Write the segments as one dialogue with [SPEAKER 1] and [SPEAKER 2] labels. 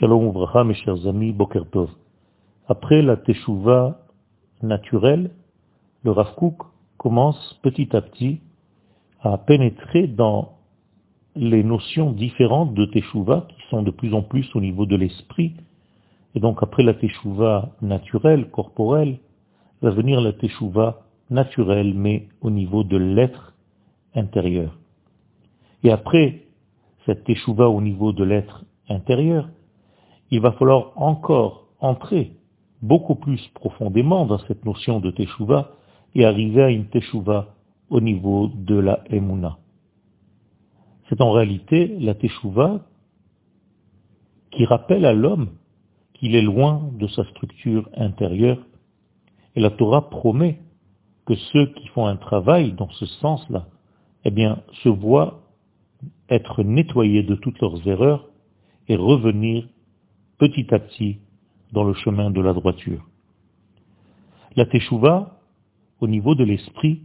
[SPEAKER 1] Shalom Uvracha, mes chers amis, Boker. Après la teshuva naturelle, le Rav Kook commence petit à petit à pénétrer dans les notions différentes de teshuva qui sont de plus en plus au niveau de l'esprit. Et donc après la teshuva naturelle, corporelle, va venir la teshuva naturelle, mais au niveau de l'être intérieur. Et après cette teshuva au niveau de l'être intérieur, il va falloir encore entrer beaucoup plus profondément dans cette notion de teshuva et arriver à une teshuva au niveau de la emuna. C'est en réalité la teshuva qui rappelle à l'homme qu'il est loin de sa structure intérieure. Et la Torah promet que ceux qui font un travail dans ce sens-là, eh bien, se voient être nettoyés de toutes leurs erreurs et revenir petit à petit dans le chemin de la droiture. La teshuva, au niveau de l'esprit,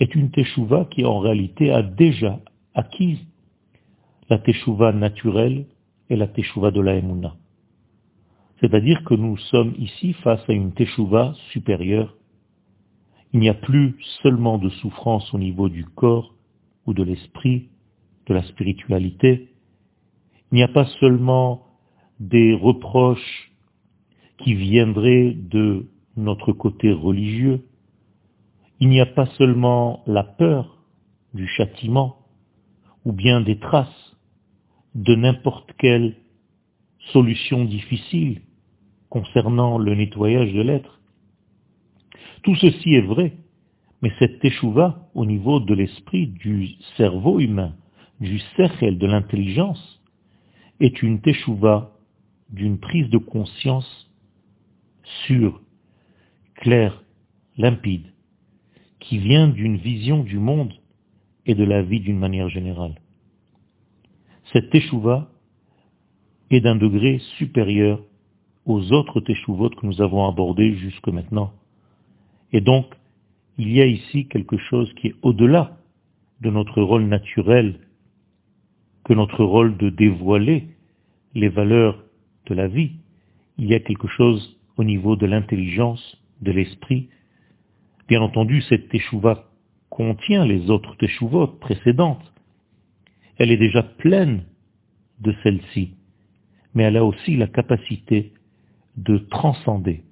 [SPEAKER 1] est une teshuva qui en réalité a déjà acquis la teshuva naturelle et la teshuva de la emuna. C'est-à-dire que nous sommes ici face à une teshuva supérieure. Il n'y a plus seulement de souffrance au niveau du corps ou de l'esprit, de la spiritualité. Il n'y a pas seulement des reproches qui viendraient de notre côté religieux. Il n'y a pas seulement la peur du châtiment ou bien des traces de n'importe quelle solution difficile concernant le nettoyage de l'être. Tout ceci est vrai, mais cette échouva au niveau de l'esprit, du cerveau humain, du cercle, de l'intelligence, est une teshuva d'une prise de conscience sûre, claire, limpide, qui vient d'une vision du monde et de la vie d'une manière générale. Cette teshuva est d'un degré supérieur aux autres teshuvot que nous avons abordés jusque maintenant. Et donc, il y a ici quelque chose qui est au-delà de notre rôle naturel, que notre rôle de dévoiler les valeurs de la vie. Il y a quelque chose au niveau de l'intelligence, de l'esprit. Bien entendu, cette teshuva contient les autres teshuvot précédentes. Elle est déjà pleine de celle-ci, mais elle a aussi la capacité de transcender,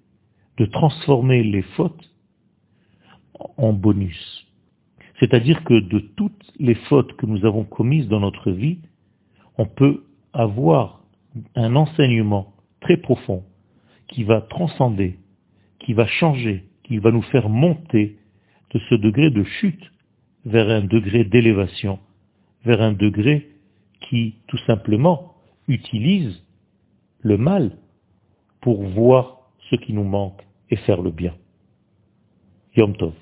[SPEAKER 1] de transformer les fautes en bonus. C'est-à-dire que de toutes les fautes que nous avons commises dans notre vie, on peut avoir un enseignement très profond qui va transcender, qui va changer, qui va nous faire monter de ce degré de chute vers un degré d'élévation, vers un degré qui tout simplement utilise le mal pour voir ce qui nous manque et faire le bien. Yom Tov.